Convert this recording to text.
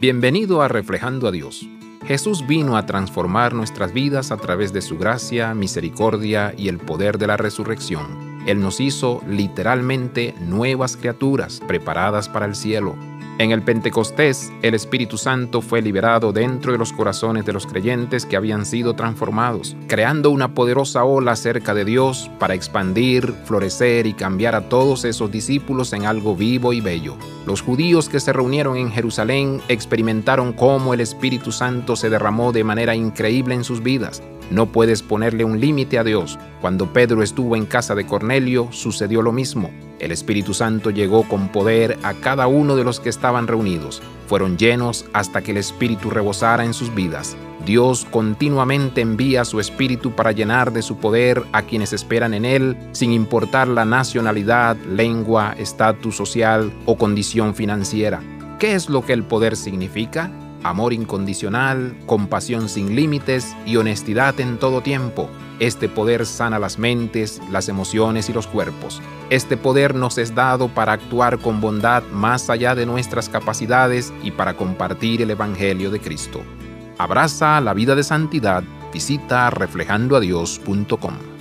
Bienvenido a Reflejando a Dios. Jesús vino a transformar nuestras vidas a través de su gracia, misericordia y el poder de la resurrección. Él nos hizo literalmente nuevas criaturas preparadas para el cielo. En el Pentecostés, el Espíritu Santo fue liberado dentro de los corazones de los creyentes que habían sido transformados, creando una poderosa ola cerca de Dios para expandir, florecer y cambiar a todos esos discípulos en algo vivo y bello. Los judíos que se reunieron en Jerusalén experimentaron cómo el Espíritu Santo se derramó de manera increíble en sus vidas. No puedes ponerle un límite a Dios. Cuando Pedro estuvo en casa de Cornelio, sucedió lo mismo. El Espíritu Santo llegó con poder a cada uno de los que estaban reunidos. Fueron llenos hasta que el Espíritu rebosara en sus vidas. Dios continuamente envía su Espíritu para llenar de su poder a quienes esperan en Él, sin importar la nacionalidad, lengua, estatus social o condición financiera. ¿Qué es lo que el poder significa? Amor incondicional, compasión sin límites y honestidad en todo tiempo. Este poder sana las mentes, las emociones y los cuerpos. Este poder nos es dado para actuar con bondad más allá de nuestras capacidades y para compartir el Evangelio de Cristo. Abraza la vida de santidad. Visita reflejandoadios.com.